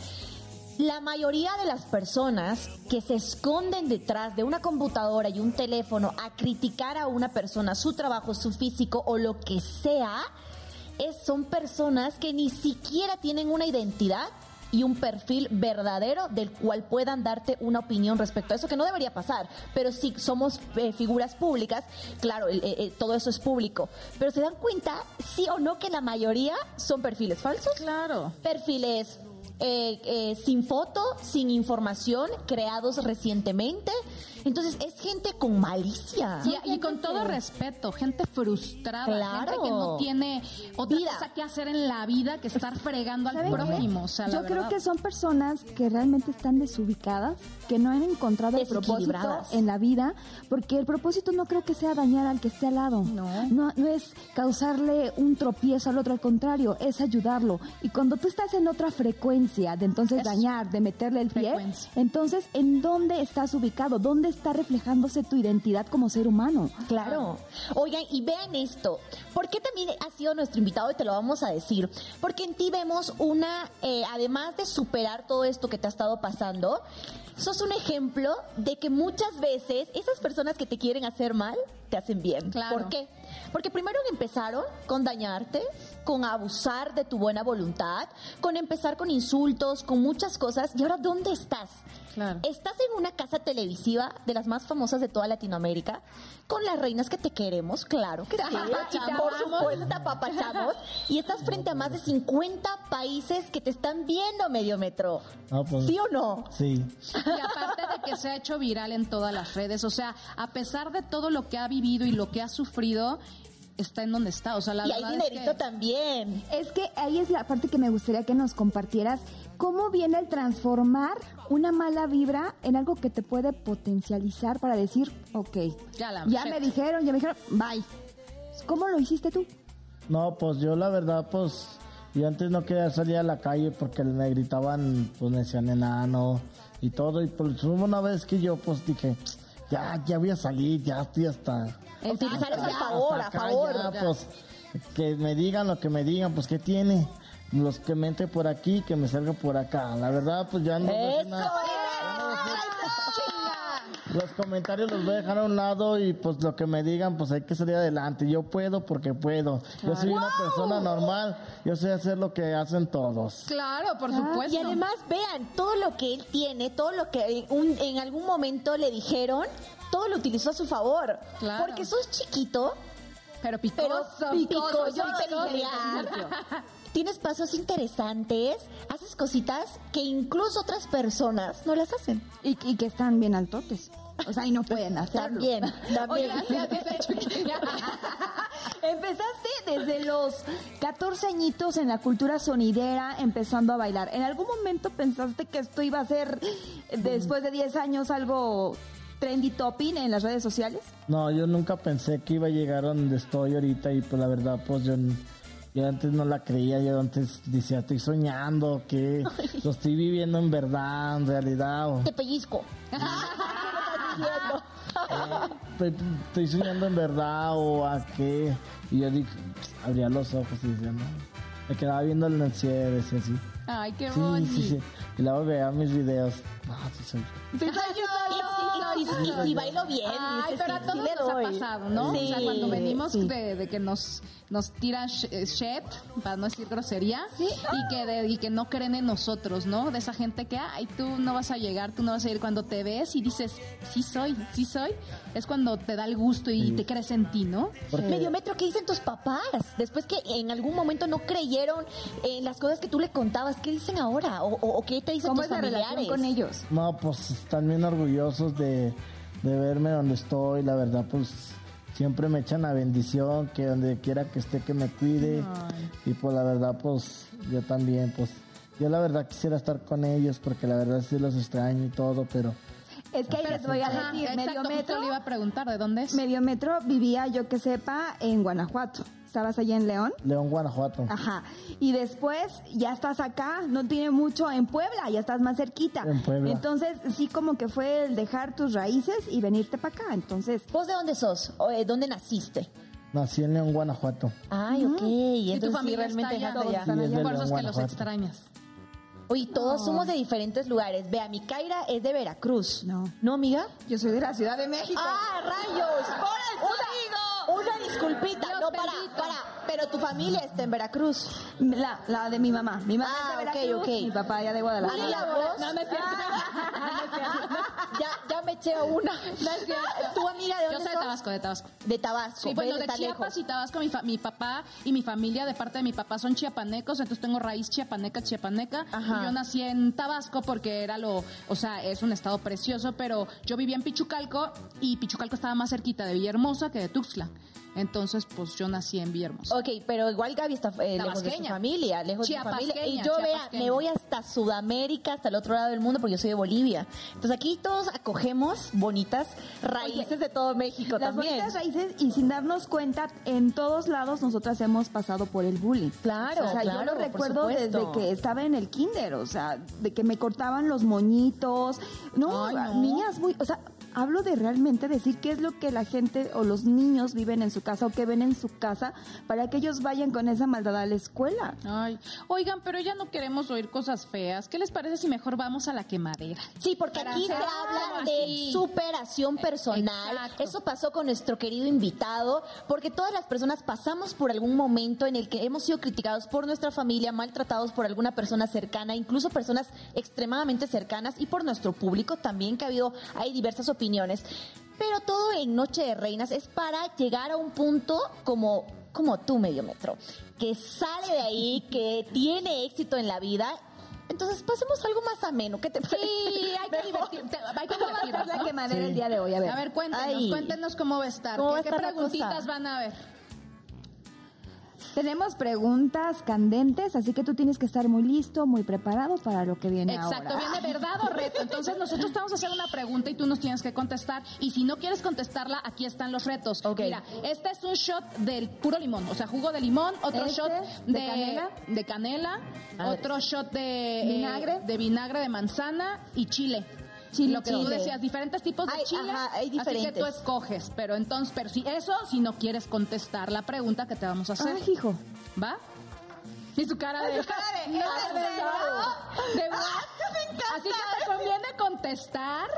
La mayoría de las personas que se esconden detrás de una computadora y un teléfono a criticar a una persona, su trabajo, su físico o lo que sea, es, son personas que ni siquiera tienen una identidad y un perfil verdadero del cual puedan darte una opinión respecto a eso, que no debería pasar, pero si somos eh, figuras públicas, claro, eh, eh, todo eso es público, pero se dan cuenta, sí o no, que la mayoría son perfiles falsos, Claro. perfiles eh, eh, sin foto, sin información, creados recientemente Entonces es gente con malicia. Y, y con todo respeto, gente frustrada, Claro. gente que no tiene otra Vida. cosa que hacer en la vida que estar fregando al prójimo. O sea, la Yo creo verdad. que son personas que realmente están desubicadas, que no han encontrado el propósito en la vida, porque el propósito no creo que sea dañar al que esté al lado. No. No, no es causarle un tropiezo al otro, al contrario, es ayudarlo. Y cuando tú estás en otra frecuencia de entonces Es dañar, de meterle el pie, frecuencia. entonces ¿en dónde estás ubicado? ¿Dónde está reflejándose tu identidad como ser humano? Claro. Oigan, y vean esto. ¿Por qué también has sido nuestro invitado y te lo vamos a decir? Porque en ti vemos una, eh, además de superar todo esto que te ha estado pasando, sos un ejemplo de que muchas veces esas personas que te quieren hacer mal, te hacen bien. Claro. ¿Por qué? Porque primero empezaron con dañarte, con abusar de tu buena voluntad, con empezar con insultos, con muchas cosas. ¿Y ahora dónde estás? Claro. Estás en una casa televisiva de las más famosas de toda Latinoamérica, con las reinas que te queremos, claro que sí. apapachamos. Por supuesto, te apapachamos. Y estás frente a más de 50 países que te están viendo, medio metro. No, pues, ¿Sí o no? Sí. Y aparte de que se ha hecho viral en todas las redes, o sea, a pesar de todo lo que ha vivido y lo que ha sufrido, está en donde está. O sea, la y hay verdad es dinerito que- también. Es que ahí es la parte que me gustaría que nos compartieras. ¿Cómo viene el transformar una mala vibra en algo que te puede potencializar para decir, ok, Ya la- ya me dijeron, ya me dijeron, bye? ¿Cómo lo hiciste tú? No, pues yo la verdad, pues, yo antes no quería salir a la calle porque me gritaban, pues me decían enano y todo. Y pues hubo una vez que yo, pues dije, ya, ya voy a salir, ya estoy hasta. Utilizar eso a favor, a favor. ya, pues, que me digan lo que me digan, pues, ¿qué tiene? Los que me entre por aquí, que me salga por acá. La verdad, pues ya no. ¡Eso! no- ¡Eso, chinga! Los comentarios los voy a dejar a un lado y pues lo que me digan, pues hay que salir adelante. Yo puedo porque puedo. Yo soy una persona normal, yo sé hacer lo que hacen todos. Claro, por supuesto. Y además, vean, todo lo que él tiene, todo lo que en, un- en algún momento le dijeron, todo lo utilizó a su favor. Claro. Porque sos chiquito, pero pero picoso. picoso, picoso, peculiar. Tienes pasos interesantes, haces cositas que incluso otras personas no las hacen. Y, y que están bien altotes. O sea, y no pueden hacerlo. También, también. Chucky. Empezaste desde los 14 añitos en la cultura sonidera, empezando a bailar. ¿En algún momento pensaste que esto iba a ser, después de 10 años, algo trendy topping en las redes sociales? No, yo nunca pensé que iba a llegar a donde estoy ahorita y pues la verdad, pues yo, yo antes no la creía, yo antes decía, estoy soñando, que lo estoy viviendo en verdad, en realidad. o- Te pellizco. estoy, estoy soñando en verdad o a qué. Y yo dije, abría los ojos y decía, no. Me quedaba viendo en el cielo, decía así. Ay, qué Sí, bonito. sí, sí. Y luego veía mis videos. No, sí soy yo. Y, si bailo bien, Ay, pero a sí, todos sí le nos ha pasado, ¿no? Sí, o sea, cuando venimos sí. de, de que nos, nos tiran eh, shit, para no decir grosería, y, que de- y que no creen en nosotros, ¿no? De esa gente que, ay, tú no vas a llegar, tú no vas a ir. Cuando te ves y dices, sí soy, sí soy, es cuando te da el gusto y te crees en ti, ¿no? Porque- Medio metro, ¿qué dicen tus papás? Después que en algún momento no creyeron en las cosas que tú le contabas, ¿qué dicen ahora? ¿O, qué te dicen ¿Cómo tus es la familiares? relación con ellos? No, pues están bien orgullosos de, de verme donde estoy. La verdad, pues siempre me echan la bendición, que donde quiera que esté, que me cuide. Y pues la verdad, pues yo también, pues yo la verdad quisiera estar con ellos porque la verdad sí los extraño y todo, pero Es que ahí les voy a decir, exacto, medio metro, le iba a preguntar, ¿de dónde es? medio metro vivía, yo que sepa, en Guanajuato. ¿Estabas allá en León? León, Guanajuato. Ajá. Y después ya estás acá, no tiene mucho en Puebla, ya estás más cerquita. En Puebla. Entonces, sí como que fue el dejar tus raíces y venirte para acá. Entonces, ¿Vos de dónde sos? ¿O de dónde naciste? Nací en León, Guanajuato. Ay, ok. Y tu Entonces sí, familia realmente está allá. Sí, es Por eso es que los extrañas. Oye, todos somos de diferentes lugares. Vea, mi Kaira es de Veracruz. No. ¿No, amiga? yo soy de la Ciudad de México. ¡Ah, rayos! ¡Una, una disculpita! Dios no, para, bendito. para. Pero tu familia está en Veracruz. La, la de mi mamá. Mi mamá Ah, es de Veracruz, ok. mi papá allá de Guadalajara. ¿Y la voz? No, no es cierto. ya, ya me eché una. No es. ¿Tu amiga de Yo dónde soy de? Tabasco, de Tabasco. De Tabasco. Sí, bueno, pero de Chiapas lejos. y Tabasco, mi, fa- mi papá y mi familia, de parte de mi papá, son chiapanecos, entonces tengo raíz chiapaneca, chiapaneca. Ajá. Y yo nací en Tabasco porque era lo, o sea, es un estado precioso, pero yo vivía en Pichucalco y Pichucalco estaba más cerquita de Villahermosa que de Tuxtla. Entonces, pues yo nací en Villahermosa. Ok, pero igual Gaby está eh, lejos de su familia, lejos de su familia. Y yo vea, me voy hasta Sudamérica, hasta el otro lado del mundo, porque yo soy de Bolivia. Entonces aquí todos acogemos bonitas raíces de todo México Las también. bonitas raíces y sin darnos cuenta, en todos lados nosotras hemos pasado por el bullying. Claro, o sea, yo lo recuerdo desde que estaba en el kinder, o sea, de que me cortaban los moñitos. No, Ay, no. niñas muy, o sea, hablo de realmente decir qué es lo que la gente o los niños viven en su casa o que ven en su casa para que ellos vayan con esa maldad a la escuela. Ay, oigan, pero ya no queremos oír cosas feas. ¿Qué les parece si mejor vamos a la quemadera? Sí, porque Para aquí se habla de así. superación personal. Exacto. Eso pasó con nuestro querido invitado, porque todas las personas pasamos por algún momento en el que hemos sido criticados por nuestra familia, maltratados por alguna persona cercana, incluso personas extremadamente cercanas y por nuestro público también, que ha habido, hay diversas opiniones. Pero todo en Noche de Reinas es para llegar a un punto como, como tú, medio metro, que sale de ahí, que tiene éxito en la vida. Entonces pasemos algo más ameno. ¿Qué te parece? Sí, hay que divertirte, hay que ¿Cómo va a divertirnos, estar la quemadera el día de hoy? A ver. A ver, cuéntenos, Ay. cuéntenos cómo va a estar. ¿Cómo ¿Qué, va a qué estar la preguntitas cosa? van a ver? Tenemos preguntas candentes, así que tú tienes que estar muy listo, muy preparado para lo que viene Exacto, ahora. viene verdad o reto. Entonces nosotros te vamos a hacer una pregunta y tú nos tienes que contestar. Y si no quieres contestarla, aquí están los retos. Mira, este es un shot del puro limón, o sea, jugo de limón, otro Este, shot de de, canela. de canela, otro shot de eh, Vinagre. de vinagre de manzana y chile. Chile, lo que tú chile. decías, diferentes tipos de Hay- chile. ajá, hay Así que diferentes. tú escoges, pero entonces, pero si eso, si no quieres contestar la pregunta que te vamos a hacer. Ay, hijo. ¿Va? Y su cara de... Su cara de, No, ¿es de verdad. De verdad. Así que te conviene contestar.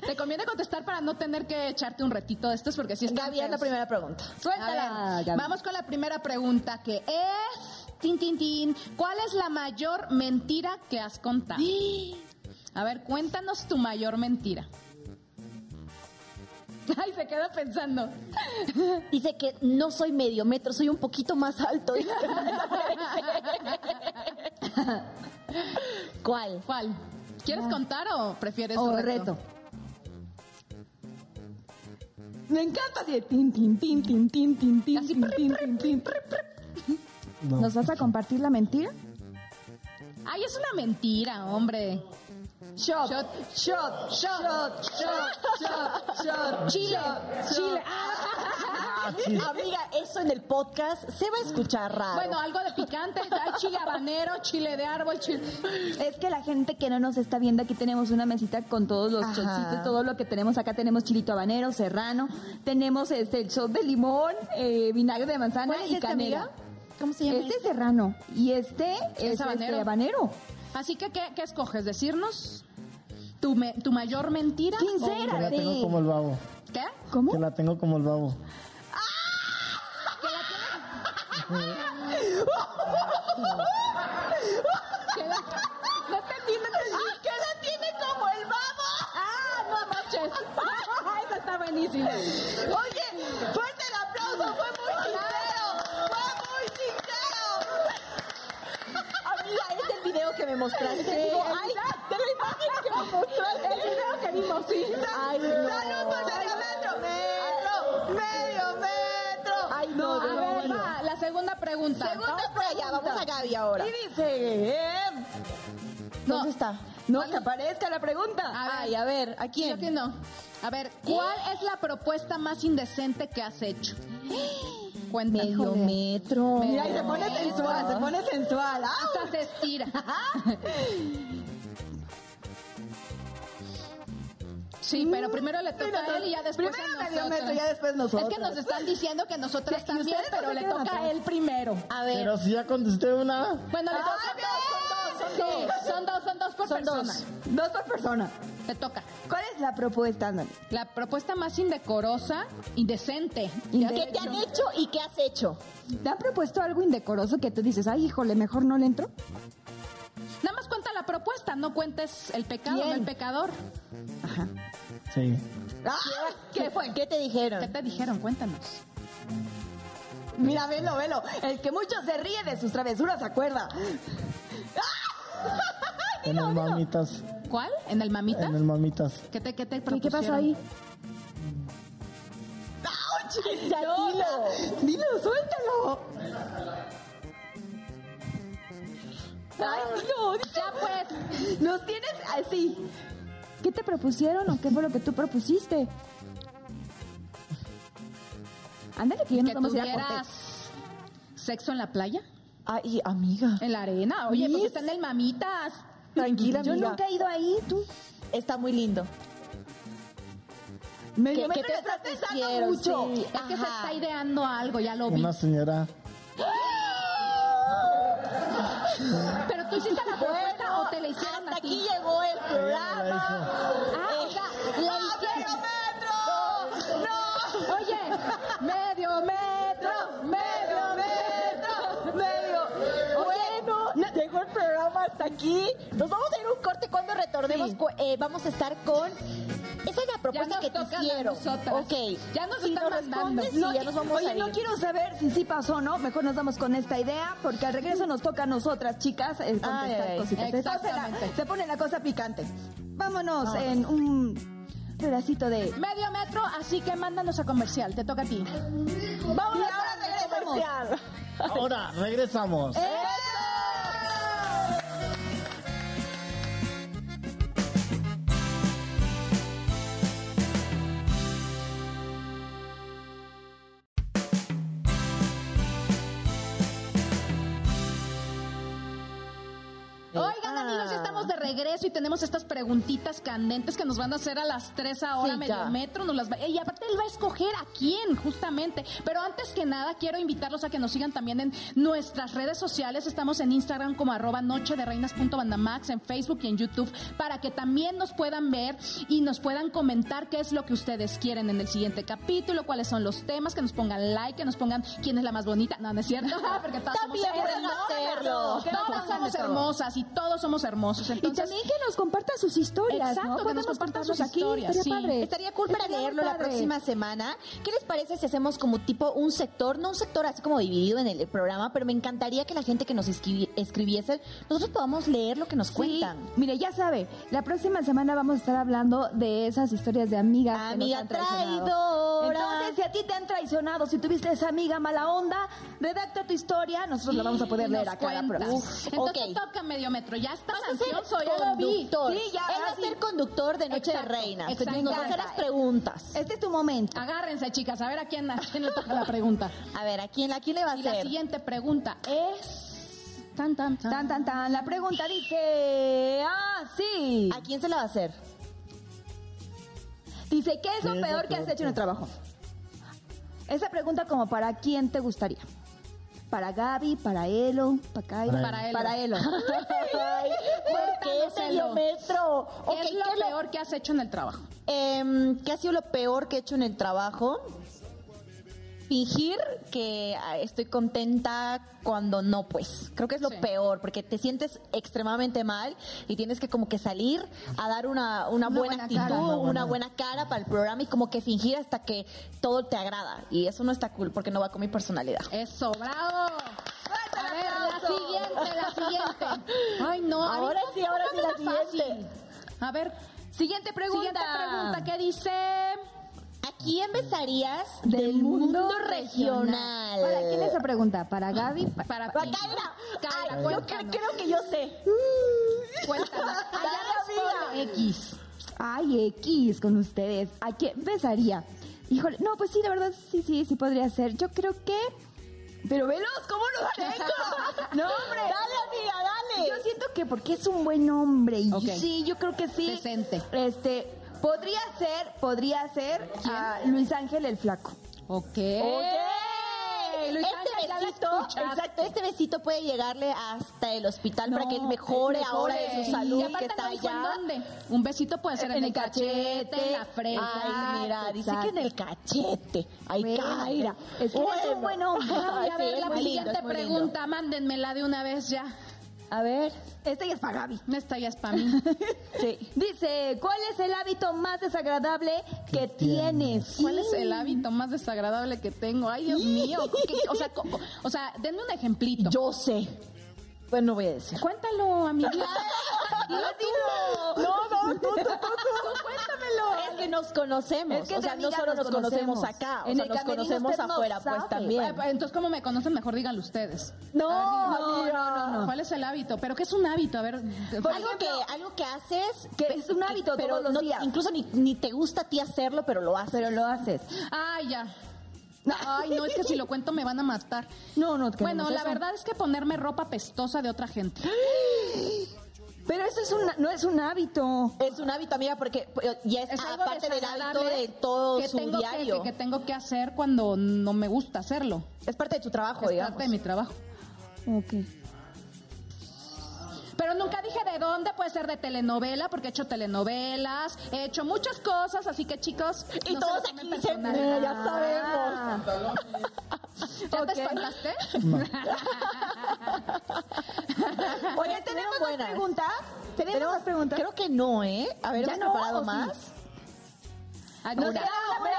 Te conviene contestar para no tener que echarte un retito de estos porque si es Gaby, haz la primera pregunta. Suéltala. Ah, Gaby. Vamos con la primera pregunta que es... Tin, tin, tin. ¿Cuál es la mayor mentira que has contado? A ver, cuéntanos tu mayor mentira. Ay, se queda pensando. Dice que no soy medio metro, soy un poquito más alto. ¿Cuál? ¿Cuál? ¿Quieres contar o prefieres O un reto. Me encanta así de tin, tin, tin, tin, tin, tin, tin, Así, tin, tin, tin, tin. No. ¿Nos vas a compartir la mentira? Ay, es una mentira, hombre. Shot, Shot. shot, shot, shot, shot, shot, Chile, Chile. Ah, sí. Amiga, eso en el podcast se va a escuchar raro. Bueno, algo de picante. Hay chile habanero, chile de árbol, chile. Es que la gente que no nos está viendo, aquí tenemos una mesita con todos los Ajá. shotcitos, todo lo que tenemos acá. Tenemos chilito habanero, serrano, tenemos este el shot de limón, eh, vinagre de manzana ¿Cuál es y este, canela. amiga? ¿Cómo se llama? Este es serrano y este es, habanero. este habanero. Así que, ¿qué, qué escoges? ¿Decirnos tu, me- tu mayor mentira? Sincera. Que la tengo como el babo. ¿O ¿Qué? ¿Cómo? Que la tengo como el babo. ¿Qué la- No entendí, no entendí. que la tiene como el babo. ¡Ah, no manches! Esa está buenísima. Oye, fuerte el aplauso, fue muy sincero. Fue muy sincero. Amiga, es el video que me mostraste. Digo, ay, de la imagen que me mostraste. El video que vimos, sí. Ay, no. Salud por medio metro. Metro, medio metro. Ay, no, A no, ver, no. va, la segunda pregunta. Segunda por allá, vamos a Gaby ahora. Y dice, eh, No. ¿Dónde está? no que aparezca la pregunta. A ver. Ay, a ver, ¿a Yo quién? que no. A ver, ¿cuál es la propuesta más indecente que has hecho? Cuéntame. Medio metro. Mira, y se pone sensual, se pone sensual. ¡Ah! Hasta se estira. Sí, pero primero le toca a él y ya después Primero a medio nosotros. metro, ya después nosotros. Es que nos están diciendo que nosotras Sí, también, no pero le toca a él primero. A ver, Pero si ya contesté una. Bueno, le ¡Ah, toca son dos, son dos, son dos, por Son persona. dos. Dos por persona. Te toca. ¿Cuál es la propuesta, Andoni? La propuesta más indecorosa, indecente. Inde- ¿qué te han hecho y qué has hecho? ¿Te han propuesto algo indecoroso que tú dices, ay, híjole, mejor no le entro? Nada más cuenta la propuesta, no cuentes el pecado, ¿Quién? no el pecador. Ajá. Sí. ¡Ah! ¿Qué fue? ¿Qué te dijeron? ¿Qué te dijeron? Cuéntanos. Mira, velo, velo. El que mucho se ríe de sus travesuras se acuerda. En el mamitas. ¿Cuál? ¿En el mamita? En el mamitas. ¿Qué te, qué te ¿Y qué pasó ahí? Ya dilo. Dilo, suéltalo. Ay, dilo, dilo. Ya pues. Nos tienes así. ¿Qué te propusieron o qué fue lo que tú propusiste? Ándale, que ya nos que vamos a ir a sexo en la playa, Ay, amiga. en la arena. Oye, pues Miss. está en el mamitas. Tranquila, Yo amiga. nunca he ido ahí, tú. Está muy lindo. Medio ¿Qué- metro qué te estás pensando propusieron? mucho. Sí. Es que se está ideando algo, ya lo vi. Una señora. Pero tú hiciste la propuesta o te la hicieron Hasta a aquí ti. llegó el programa. Ah, aquí. Nos vamos a ir a un corte cuando retornemos. Sí. eh, vamos a estar con. Esa es la propuesta que te hicieron. Ok. Ya nos si están nos mandando. sí, No, ya nos vamos oye, a ir. no quiero saber si sí pasó o no. Mejor nos vamos con esta idea, porque al regreso nos toca a nosotras, chicas, eh, contestar Ay, ay, cositas. Entonces, exactamente. la- se pone la cosa picante. Vámonos en un pedacito de... Medio metro, así que mándanos a comercial. Te toca a ti. Vamos Y a ahora regresamos. Ahora, regresamos. Oigan, amigos, ya estamos de regreso y tenemos estas preguntitas candentes que nos van a hacer a las 3 ahora, Sí, medio metro. Nos las va- y aparte, él va a escoger a quién, justamente. Pero antes que nada, quiero invitarlos a que nos sigan también en nuestras redes sociales. Estamos en Instagram como arroba noche de reinas.bandamax, en Facebook y en YouTube, para que también nos puedan ver y nos puedan comentar qué es lo que ustedes quieren en el siguiente capítulo, cuáles son los temas, que nos pongan like, que nos pongan quién es la más bonita. No, no es cierto, porque todas somos hermosas. Todas somos hermosas y todos somos hermosos. Y Entonces, también que nos compartan sus historias, Exacto, ¿no? que nos compartan sus aquí, historias, estaría sí. padre. Estaría cool para Estaría muy leerlo la próxima semana. ¿Qué les parece si hacemos como tipo un sector? No un sector así como dividido en el programa, pero me encantaría que la gente que nos escribi- escribiese, nosotros podamos leer lo que nos Sí, cuentan. mire, ya sabe, la próxima semana vamos a estar hablando de esas historias de amigas que Amiga nos han traicionado. traidora. Entonces, si a ti te han traicionado, si tuviste esa amiga mala onda, redacta tu historia, nosotros la vamos a poder leer acá la próxima. Entonces toca medio metro. Ya estás Vas a ser ansioso, ya lo vi. conductor. Sí, ya, Él va a ser conductor de Noche Exacto, de Reinas. exacto. Nos va a hacer las preguntas. Este es tu momento. Agárrense, chicas, a ver a quién, a quién le toca la pregunta. A ver, ¿a quién, a quién le va a Y la hacer? siguiente pregunta es... Tan, tan, tan. Tan, tan, tan. La pregunta dice... Ah, sí. ¿A quién se la va a hacer? Dice, ¿qué es lo ¿Qué es lo peor que has hecho en el trabajo? Esa pregunta como para quién te gustaría. Para Gaby, para Elo, para Kaira. Para Elo. Para Elo. Ay, ¿por qué es lo ¿qué es lo- peor que has hecho en el trabajo? Em, ¿Qué ha sido lo peor que he hecho en el trabajo? Fingir que ah, estoy contenta cuando no, pues. Creo que es lo Sí. peor, porque te sientes extremadamente mal y tienes que como que salir a dar una, una, Una buena, buena actitud, cara. Una una buena- cara para el programa y como que fingir hasta que todo te agrada. Y eso no está cool porque no va con mi personalidad. Eso, bravo. A ver, la siguiente, la siguiente. Ay, no. Ahora sí, ahora sí, la fácil. siguiente. A ver, Siguiente pregunta. siguiente pregunta. ¿Qué dice? ¿A quién besarías Del del mundo, mundo regional? ¿Para quién es esa pregunta? ¿Para Gaby? Pa- Para Para ti. Kaira. Kaira, yo cuéntanos. cre- creo que yo sé. Cuéntanos. Dale, Allá X. Ay, X con ustedes. ¿A quién besaría? Híjole, no, pues sí, la verdad, sí, sí, sí podría ser. Yo creo que... Pero velos, ¿cómo lo tengo? no, hombre. Dale, amiga, dale. Yo siento que porque es un buen hombre. Y sí, yo creo que sí. Decente. Este, podría ser, podría ser a Luis Ángel el Flaco. Ok. este Luis Ángel, besito, exacto, este besito puede llegarle hasta el hospital para que él mejore, mejore. ahora de su salud Y aparte que está no dijo en allá. dónde. Un besito puede ser en, el cachete, en la frente. Ay, mira, dice que en el cachete. Ay, Bueno, Kaira. es que es un buen hombre. Ay, a Sí, ver, es la muy lindo, siguiente es muy lindo. pregunta, mándenmela de una vez ya. A ver, esta ya es para Gaby. Esta ya es para mí. Sí. Dice, ¿cuál es el hábito más desagradable que tienes? ¿Cuál es el hábito más desagradable que tengo? Ay, Dios mío. ¿Qué- o, sea, co- co- o sea, denme un ejemplito. Yo sé. Pues no voy a decir. Cuéntalo, amiga. Dilo. No, no, tú, tú, tú, tú, cuéntamelo. Es que nos conocemos. Es que o sea, no solo nos conocemos conocemos. acá, o En sea, el nos conocemos no afuera, pues también. Ah, Entonces, ¿cómo me conocen? Mejor díganlo ustedes. No, amiga. no, no. ¿Cuál es el hábito? ¿Pero qué es un hábito? A ver. algo que algo que haces Que es un hábito pero todos los no- días. incluso ni, ni te gusta a ti hacerlo pero lo haces Pero lo haces. Ay, ya. Ay, no, es que si lo cuento me van a matar. No, no, Bueno, la eso. verdad es que ponerme ropa pestosa de otra gente. Pero eso es un, no es un hábito. es un hábito amiga porque pues, y es, Es aparte del hábito de todo que su tengo diario Que, que tengo que hacer cuando no me gusta hacerlo. es parte de tu trabajo Es digamos parte de mi trabajo. Ok. Pero nunca dije de dónde, puede ser de telenovela, porque he hecho telenovelas, he hecho muchas cosas, así que chicos. y no se todos aquí dicen personal. "Eh, ya sabemos ¿Ya Ok. te espantaste? Oye, ¿tenemos más buenas. preguntas? ¿Tenemos más preguntas? creo que no eh a ver ¿Ya ¿hemos no, preparado o sí? más Ay, Nos no, queda una.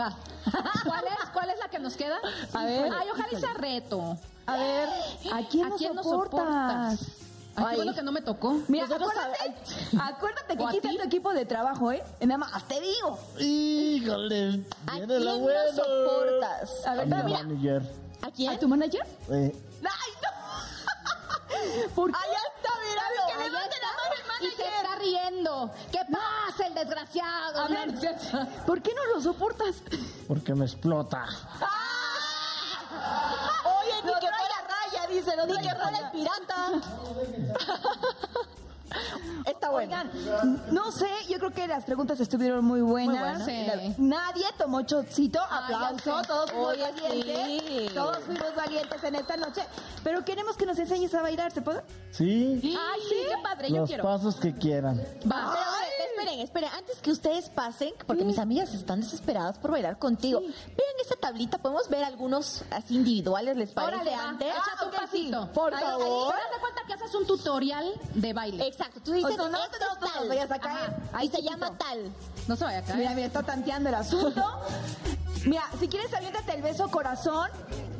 Va. ¿Cuál es, ¿Cuál es la que nos queda? A ver. Ay, ojalá y sea reto. A ver, ¿a quién, ¿A quién nos soportas? soportas? Ay, Ay. qué bueno que no me tocó. Mira, Nosotros acuérdate, acuérdate que ¿O a aquí está ti? tu equipo de trabajo, ¿eh? Nada más te digo. Híjole, ¿A viene la quién buena. nos soportas? A ver, A mi pero mira, manager. ¿A quién? ¿a tu manager? Eh, ¡Ay, no! ¿Por qué? Allá está, míralo. Que levante la mano el Y se manager. está riendo. ¿Qué pasa, el desgraciado? A ver, No, no es cierto. ¿por qué no lo soportas? porque me explota. Oye, ni que fuera raya, dice, no, ni que fuera el pirata. Está bueno. Oigan, no sé, yo creo que las preguntas estuvieron muy buenas. Sí. La- Nadie tomó chocito, Ah, aplauso, todos fuimos Oye, valientes. sí. Todos fuimos valientes en esta noche. Pero queremos que nos enseñes a bailar, ¿se puede? ¿Sí? Ay, sí, qué padre, yo Los quiero. pasos que quieran. Va. Pero, a ver, esperen, esperen, antes que ustedes pasen, porque mis amigas están desesperadas por bailar contigo. Vean esa tablita, podemos ver algunos así individuales, ¿les parece Órale, antes? Échate un ok, sí. pasito. Por Ahí, ahí, favor. Pero haz de cuenta que haces un tutorial de baile. Exacto, tú dices, O sea, no este te es nos tal. vayas a caer. Ajá. Ahí y se llama tal. No se vaya a caer. Mira, mira, está tanteando el asunto. Mira, si quieres aviéntate el beso corazón,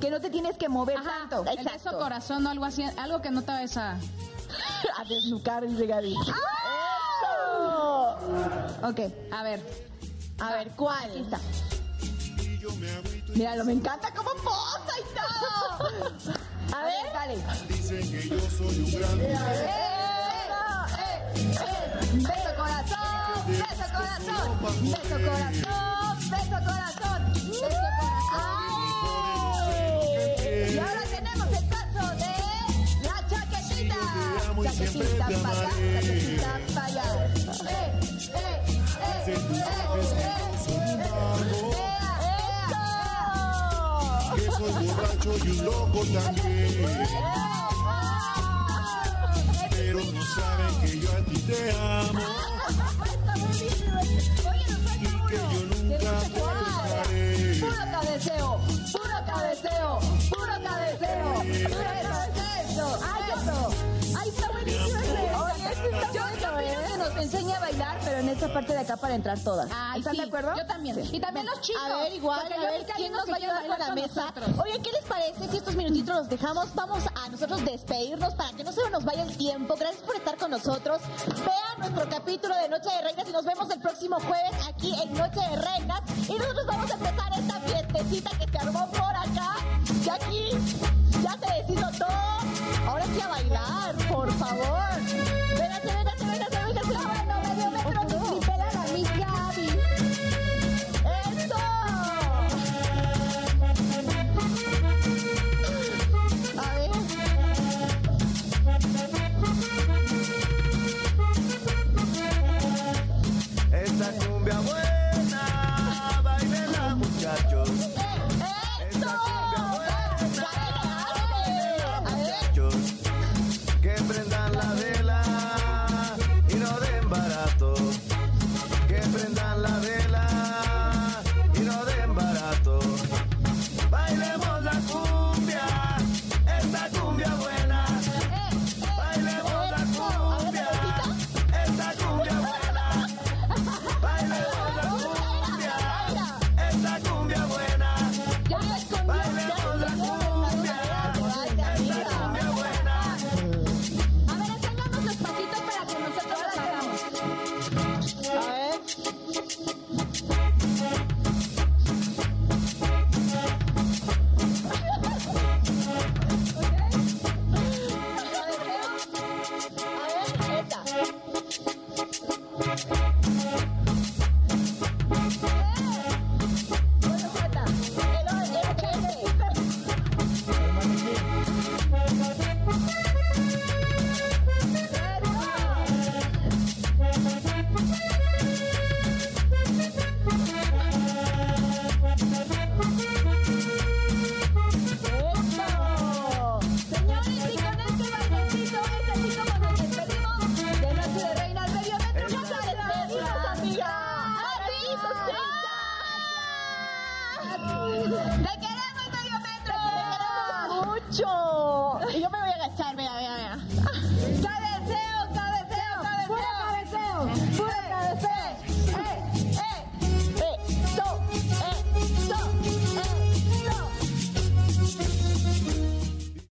que no te tienes que mover Ajá, tanto. el beso corazón o algo así, algo que no te vayas a... A desnucar, dice Gaby. Ok. A ver, A ver, ¿cuál? Está. Míralo, me encanta cómo posa y todo. A ver, dale. Dicen que yo soy un gran ¡Eh, eh, eh! Beso corazón, beso corazón, beso corazón, beso corazón, beso corazón. Y siempre te amaré. ¡Eh, eh, eh! En tus yo soy un vago, ¡Eh, que soy borracho y un loco también. Pero no saben que yo a ti te amo y que yo nunca te dejaré. Puro cabeceo, puro cabeceo, puro cabeceo. Eso, ay, eso. Ay, yo, yo pido que nos enseñe a bailar, pero en esta parte de acá para entrar todas. Ay, ¿Están sí, de acuerdo? Yo también. Y también los chicos. A ver, igual, a yo ver quién nos va a ayudar con la mesa. Oye, ¿qué les parece si estos minutitos los dejamos? Vamos a nosotros despedirnos para que no se nos vaya el tiempo. Gracias por estar con nosotros. Vean nuestro capítulo de Noche de Reinas y nos vemos el próximo jueves aquí en Noche de Reinas. Y nosotros vamos a empezar esta fiestecita que se armó por acá. Y aquí ya se deshizo todo. Ahora sí a bailar, por favor.